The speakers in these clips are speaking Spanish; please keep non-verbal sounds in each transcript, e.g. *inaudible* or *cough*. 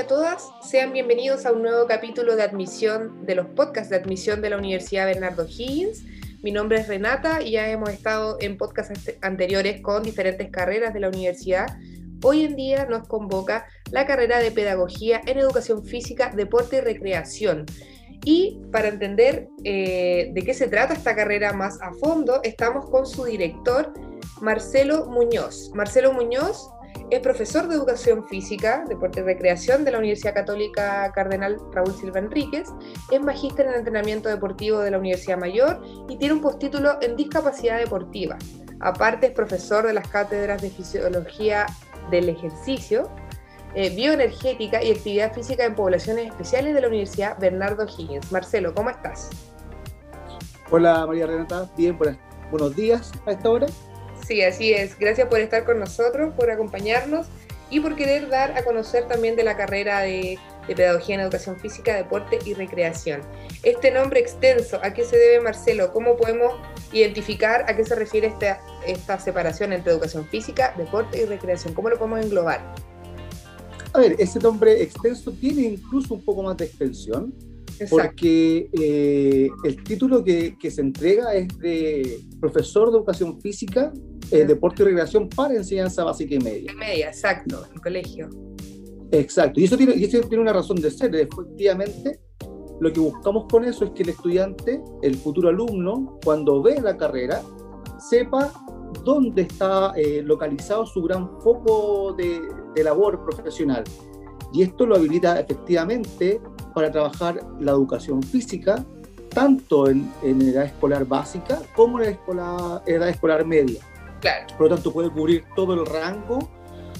a todas. Sean bienvenidos a un nuevo capítulo de admisión de los podcasts de admisión de la Universidad Bernardo Higgins. Mi nombre es Renata y ya hemos estado en podcasts anteriores con diferentes carreras de la universidad. Hoy en día nos convoca la carrera de Pedagogía en Educación Física, Deporte y Recreación. Y para entender eh, de qué se trata esta carrera más a fondo, estamos con su director, Marcelo Muñoz. Marcelo Muñoz es profesor de Educación Física, Deporte y Recreación de la Universidad Católica Cardenal Raúl Silva Enríquez, es magíster en entrenamiento deportivo de la Universidad Mayor y tiene un postítulo en discapacidad deportiva. Aparte es profesor de las cátedras de Fisiología del Ejercicio, eh, Bioenergética y Actividad Física en Poblaciones Especiales de la Universidad Bernardo Higgins. Marcelo, ¿cómo estás? Hola María Renata, bien, buenos días a esta hora. Sí, así es. Gracias por estar con nosotros, por acompañarnos y por querer dar a conocer también de la carrera de, Pedagogía en Educación Física, Deporte y Recreación. Este nombre extenso, ¿a qué se debe Marcelo? ¿Cómo podemos identificar a qué se refiere esta, esta separación entre Educación Física, Deporte y Recreación? ¿Cómo lo podemos englobar? A ver, ese nombre extenso tiene incluso un poco más de extensión, porque eh, el título que, que, se entrega es de profesor de educación física eh, deporte y recreación para enseñanza básica y media. Media, exacto, en colegio. Exacto, y eso tiene, y eso tiene una razón de ser. Efectivamente, lo que buscamos con eso es que el estudiante, el futuro alumno, cuando ve la carrera, sepa dónde está eh, localizado su gran foco de, de, labor profesional. Y esto lo habilita efectivamente para trabajar la educación física, tanto en, en edad escolar básica como en la edad escolar media. Por lo tanto, puede cubrir todo el rango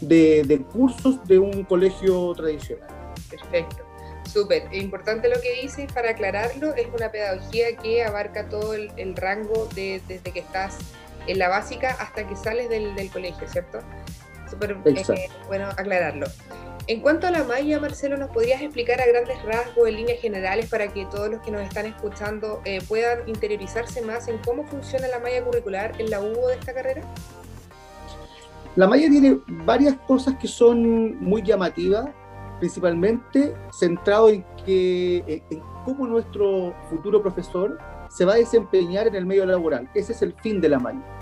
de, cursos de un colegio tradicional. Perfecto. Súper, importante lo que dices para aclararlo, es una pedagogía que abarca todo el, rango de, desde que estás en la básica hasta que sales del, del colegio, ¿cierto? Súper eh, bueno aclararlo. En cuanto a la malla, Marcelo, ¿nos podrías explicar a grandes rasgos, en líneas generales, para que todos los que nos están escuchando eh, puedan interiorizarse más en cómo funciona la malla curricular en la UBO de esta carrera? La malla tiene varias cosas que son muy llamativas, principalmente centrado en, que, en cómo nuestro futuro profesor se va a desempeñar en el medio laboral. Ese es el fin de la malla.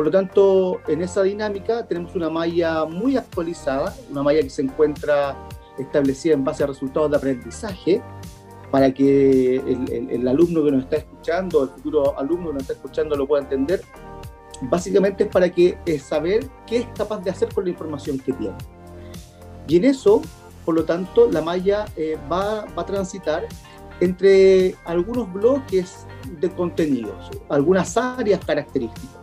Por lo tanto, en esa dinámica tenemos una malla muy actualizada, una malla que se encuentra establecida en base a resultados de aprendizaje, para que el, alumno que nos está escuchando, el futuro alumno que nos está escuchando lo pueda entender. Básicamente es para que saber qué es capaz de hacer con la información que tiene. Y en eso, por lo tanto, la malla eh, va, va a transitar entre algunos bloques de contenidos, algunas áreas características.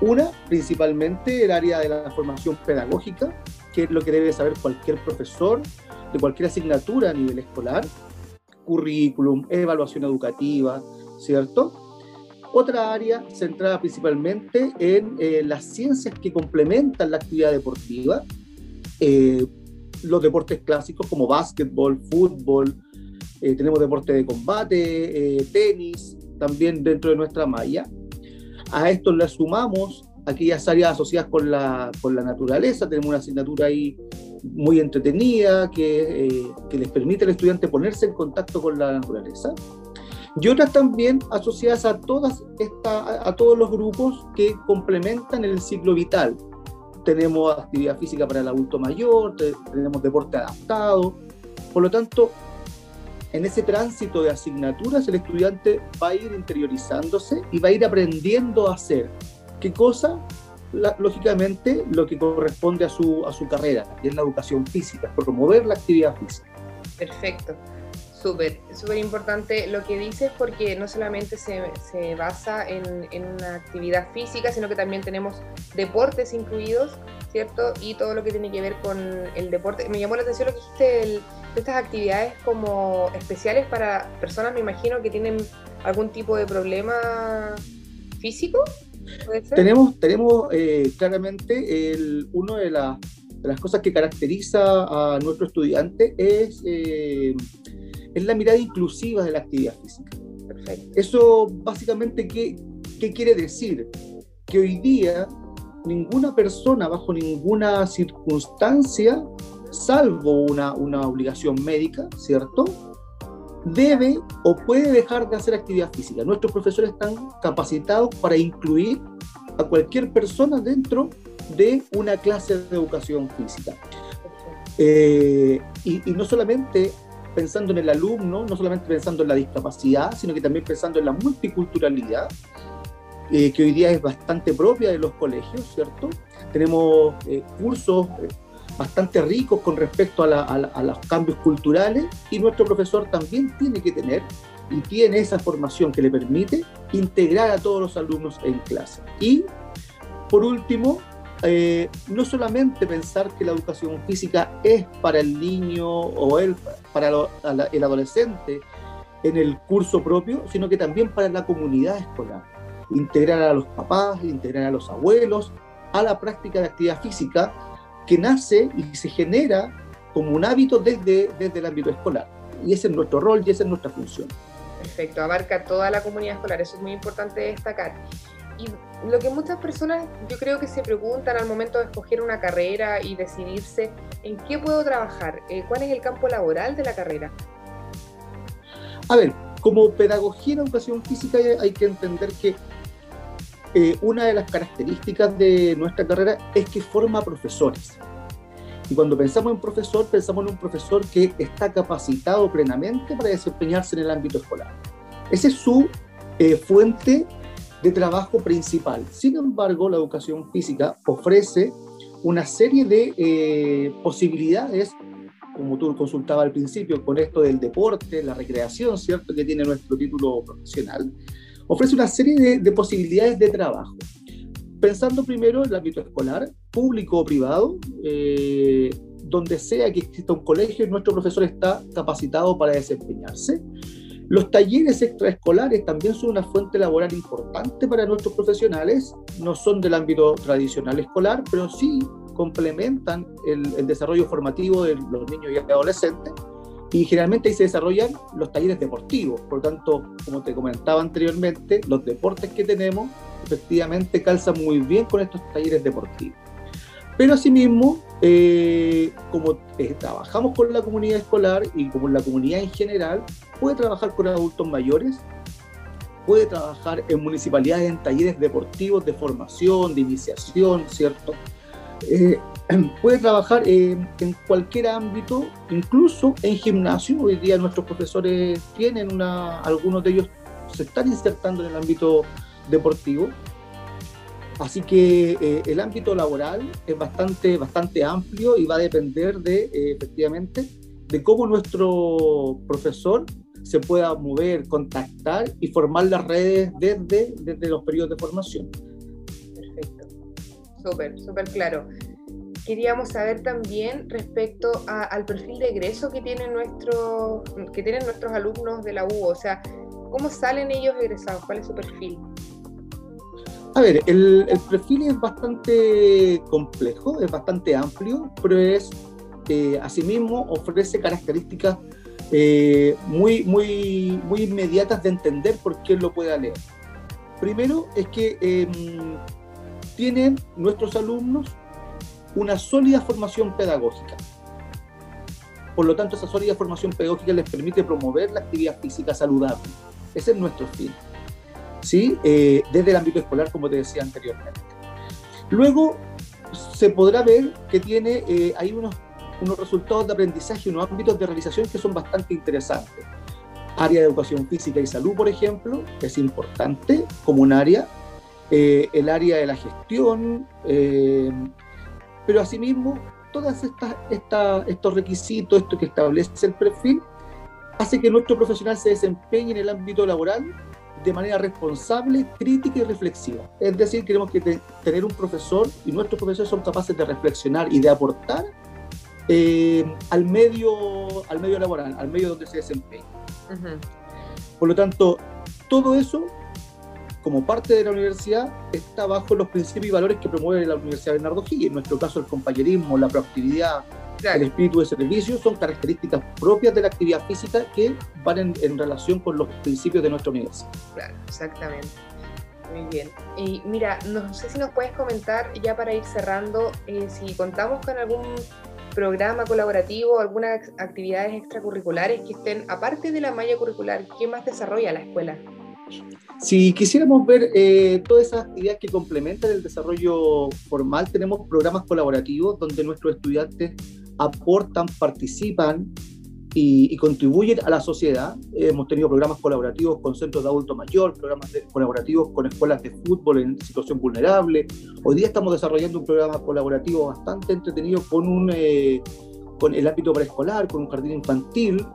Una, principalmente el área de la formación pedagógica, que es lo que debe saber cualquier profesor de cualquier asignatura a nivel escolar, currículum, evaluación educativa, ¿cierto? Otra área centrada principalmente en eh, las ciencias que complementan la actividad deportiva, eh, los deportes clásicos como básquetbol, fútbol, eh, tenemos deporte de combate, tenis, también dentro de nuestra malla. A esto le sumamos aquellas áreas asociadas con la, con la naturaleza. Tenemos una asignatura ahí muy entretenida que, eh, que les permite al estudiante ponerse en contacto con la naturaleza. Y otras también asociadas a, todas esta, a, todos los grupos que complementan el ciclo vital. Tenemos actividad física para el adulto mayor, tenemos deporte adaptado. Por lo tanto, en ese tránsito de asignaturas el estudiante va a ir interiorizándose y va a ir aprendiendo a hacer. ¿Qué cosa? lógicamente lo que corresponde a su, a su carrera, que es la educación física, promover la actividad física. Perfecto. Súper, súper importante lo que dices porque no solamente se, se basa en, en, una actividad física, sino que también tenemos deportes incluidos, ¿cierto? Y todo lo que tiene que ver con el deporte. Me llamó la atención lo que dijiste, el, estas actividades como especiales para personas, me imagino, que tienen algún tipo de problema físico. Tenemos, tenemos eh, claramente el, una de, de, las cosas que caracteriza a nuestro estudiante es, eh, es la mirada inclusiva de la actividad física. Perfecto. Eso básicamente, ¿qué, ¿qué quiere decir? Que hoy día ninguna persona bajo ninguna circunstancia salvo una, una obligación médica, ¿cierto? Debe o puede dejar de hacer actividad física. Nuestros profesores están capacitados para incluir a cualquier persona dentro de una clase de educación física. Eh, y, no solamente pensando en el alumno, no solamente pensando en la discapacidad, sino que también pensando en la multiculturalidad, eh, que hoy día es bastante propia de los colegios, ¿cierto? Tenemos eh, cursos bastante ricos con respecto a, a, los cambios culturales y nuestro profesor también tiene que tener y tiene esa formación que le permite integrar a todos los alumnos en clase. Y por último, eh, no solamente pensar que la educación física es para el niño o el, para el adolescente en el curso propio, sino que también para la comunidad escolar. Integrar a los papás, integrar a los abuelos a la práctica de actividad física que nace y se genera como un hábito desde, desde el ámbito escolar. Y ese es nuestro rol y esa es nuestra función. Perfecto, abarca toda la comunidad escolar, eso es muy importante destacar. Y lo que muchas personas yo creo que se preguntan al momento de escoger una carrera y decidirse en qué puedo trabajar, eh, cuál es el campo laboral de la carrera. A ver, como pedagogía en educación física hay que entender que eh, una de las características de nuestra carrera es que forma profesores. Y cuando pensamos en profesor, pensamos en un profesor que está capacitado plenamente para desempeñarse en el ámbito escolar. Esa es su eh, fuente de trabajo principal. Sin embargo, la educación física ofrece una serie de eh, posibilidades, como tú consultabas al principio, con esto del deporte, la recreación, ¿cierto?, que tiene nuestro título profesional, ofrece una serie de, posibilidades de trabajo. Pensando primero en el ámbito escolar, público o privado, eh, donde sea que exista un colegio, nuestro profesor está capacitado para desempeñarse. Los talleres extraescolares también son una fuente laboral importante para nuestros profesionales, no son del ámbito tradicional escolar, pero sí complementan el, desarrollo formativo de los niños y adolescentes y generalmente ahí se desarrollan los talleres deportivos. Por lo tanto, como te comentaba anteriormente, los deportes que tenemos efectivamente calzan muy bien con estos talleres deportivos. Pero asimismo, eh, como eh, trabajamos con la comunidad escolar y como la comunidad en general, puede trabajar con adultos mayores, puede trabajar en municipalidades, en talleres deportivos de formación, de iniciación, ¿cierto? Eh, *clears throat* puede trabajar en cualquier ámbito, incluso en gimnasio. Hoy día nuestros profesores tienen una, algunos de ellos se están insertando en el ámbito deportivo. Así que eh, el ámbito laboral es bastante, bastante amplio y va a depender de, eh, efectivamente, de cómo nuestro profesor se pueda mover, contactar y formar las redes desde, desde los periodos de formación. Perfecto. Súper, súper claro. Queríamos saber también respecto al perfil de egreso que tienen, nuestros, que tienen nuestros alumnos de la U, o sea, ¿cómo salen ellos egresados? ¿Cuál es su perfil? A ver, el, perfil es bastante complejo, es bastante amplio, pero es, eh, asimismo, ofrece características eh, muy, muy, muy inmediatas de entender por qué lo pueda leer. Primero es que em, tienen nuestros alumnos una sólida formación pedagógica. Por lo tanto, esa sólida formación pedagógica les permite promover la actividad física saludable. Ese es nuestro fin. ¿sí? Eh, desde el ámbito escolar, como te decía anteriormente. Luego se podrá ver que tiene eh, hay unos, unos resultados de aprendizaje, unos ámbitos de realización que son bastante interesantes. Área de educación física y salud, por ejemplo, es importante como un área. Eh, el área de la gestión, pero asimismo, todos estas, estos requisitos, esto que establece el perfil, hace que nuestro profesional se desempeñe en el ámbito laboral de manera responsable, crítica y reflexiva. Es decir, queremos que tener un profesor y nuestros profesores son capaces de reflexionar y de aportar eh, al, medio, al medio laboral, al medio donde se desempeña. Por lo tanto, todo eso, como parte de la universidad, está bajo los principios y valores que promueve la Universidad Bernardo Higgins. En nuestro caso, el compañerismo, la proactividad, el espíritu de servicio son características propias de la actividad física que van en, relación con los principios de nuestra universidad. Claro, exactamente. Muy bien. Y mira, no sé si nos puedes comentar, ya para ir cerrando, eh, si contamos con algún programa colaborativo, algunas actividades extracurriculares que estén aparte de la malla curricular? ¿Qué más desarrolla la escuela? Si quisiéramos ver eh, todas esas actividades que complementan el desarrollo formal, tenemos programas colaborativos donde nuestros estudiantes aportan, participan y, contribuyen a la sociedad. hemos tenido programas colaborativos con centros de adulto mayor, programas colaborativos con escuelas de fútbol en situación vulnerable. Hoy día estamos desarrollando un programa colaborativo bastante entretenido con, un, eh, con el ámbito preescolar, con un jardín infantil.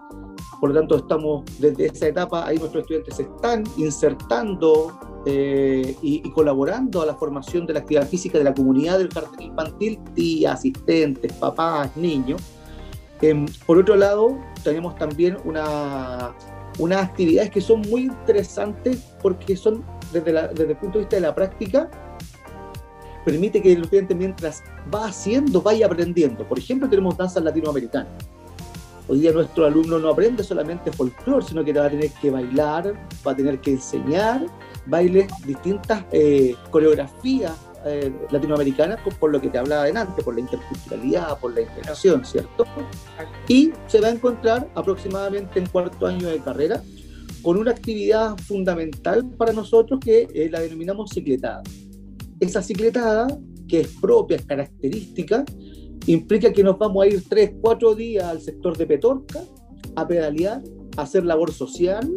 Por lo tanto, estamos desde esa etapa, ahí nuestros estudiantes se están insertando eh, y, y, colaborando a la formación de la actividad física de la comunidad del jardín infantil, tías, asistentes, papás, niños Em, por otro lado, tenemos también una, unas actividades que son muy interesantes porque son, desde, desde el punto de vista de la práctica, permite que el estudiante mientras va haciendo, vaya aprendiendo. Por ejemplo, tenemos danza latinoamericana. Hoy día nuestro alumno no aprende solamente folclore, sino que va a tener que bailar, va a tener que enseñar bailes, distintas eh, coreografías eh, latinoamericana, por lo que te hablaba antes, por la interculturalidad, por la integración, ¿cierto? Y se va a encontrar aproximadamente en cuarto año de carrera con una actividad fundamental para nosotros que eh, la denominamos cicletada. Esa cicletada, que es propia, es característica, implica que nos vamos a ir tres, cuatro días al sector de Petorca a pedalear, a hacer labor social,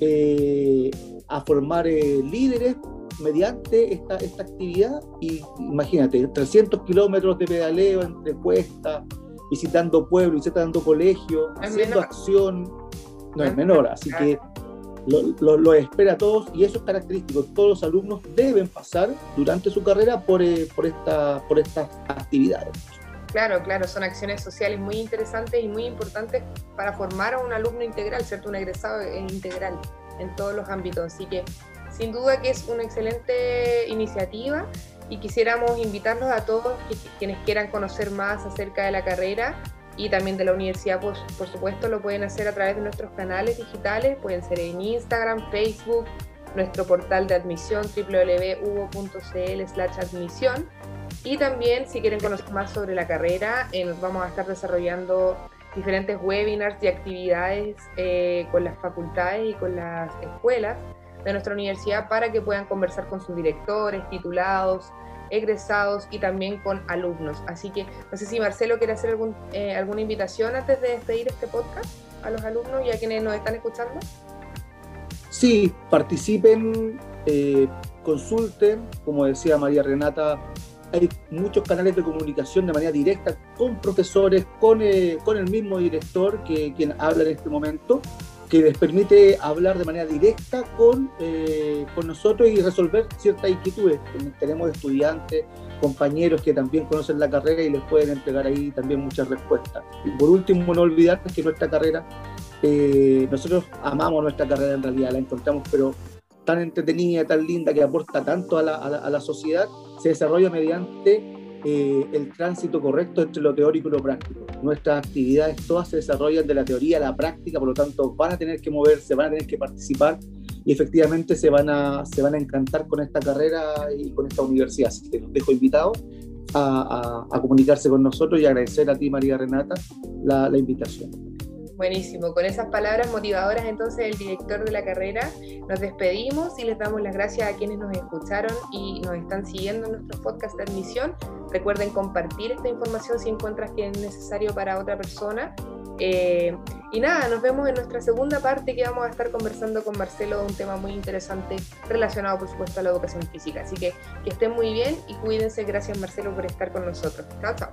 eh, a formar líderes mediante esta, esta actividad y imagínate, 300 kilómetros de pedaleo entre cuestas, visitando pueblos, visitando colegios, haciendo acción, no es menor, así que lo, lo, espera a todos y eso es característico. Todos los alumnos deben pasar durante su carrera por, eh, por, esta, por estas actividades. Claro, claro, son acciones sociales muy interesantes y muy importantes para formar a un alumno integral, ¿cierto? Un egresado integral en todos los ámbitos. Así que sin duda que es una excelente iniciativa y quisiéramos invitarlos a todos quienes quieran conocer más acerca de la carrera y también de la universidad, pues, por supuesto, lo pueden hacer a través de nuestros canales digitales, pueden ser en Instagram, Facebook, nuestro portal de admisión www.uvo.cl admisión y también si quieren conocer más sobre la carrera, eh, vamos a estar desarrollando diferentes webinars y actividades eh, con las facultades y con las escuelas de nuestra universidad para que puedan conversar con sus directores, titulados, egresados y también con alumnos. Así que no sé si Marcelo quiere hacer algún, eh, alguna invitación antes de despedir este podcast a los alumnos y a quienes nos están escuchando. Sí, participen, eh, consulten, como decía María Renata, hay muchos canales de comunicación de manera directa con profesores, con, eh, con el mismo director que quien habla en este momento que les permite hablar de manera directa con, eh, con nosotros y resolver ciertas inquietudes. Tenemos estudiantes, compañeros que también conocen la carrera y les pueden entregar ahí también muchas respuestas. Y por último, no olvidar que nuestra carrera, eh, nosotros amamos nuestra carrera en realidad, la encontramos pero tan entretenida, tan linda, que aporta tanto a la, a la sociedad, se desarrolla mediante eh, el tránsito correcto entre lo teórico y lo práctico. Nuestras actividades todas se desarrollan de la teoría a la práctica, por lo tanto van a tener que moverse, van a tener que participar y efectivamente se van a, se van a encantar con esta carrera y con esta universidad. Así que los dejo invitados a, comunicarse con nosotros y agradecer a ti, María Renata, la, la invitación. Buenísimo, con esas palabras motivadoras entonces el director de la carrera nos despedimos y les damos las gracias a quienes nos escucharon y nos están siguiendo en nuestro podcast de admisión. Recuerden compartir esta información si encuentras que es necesario para otra persona. Eh, y nada, nos vemos en nuestra segunda parte que vamos a estar conversando con Marcelo de un tema muy interesante relacionado por supuesto a la educación física. Así que que estén muy bien y cuídense. Gracias Marcelo por estar con nosotros. Chao, chao.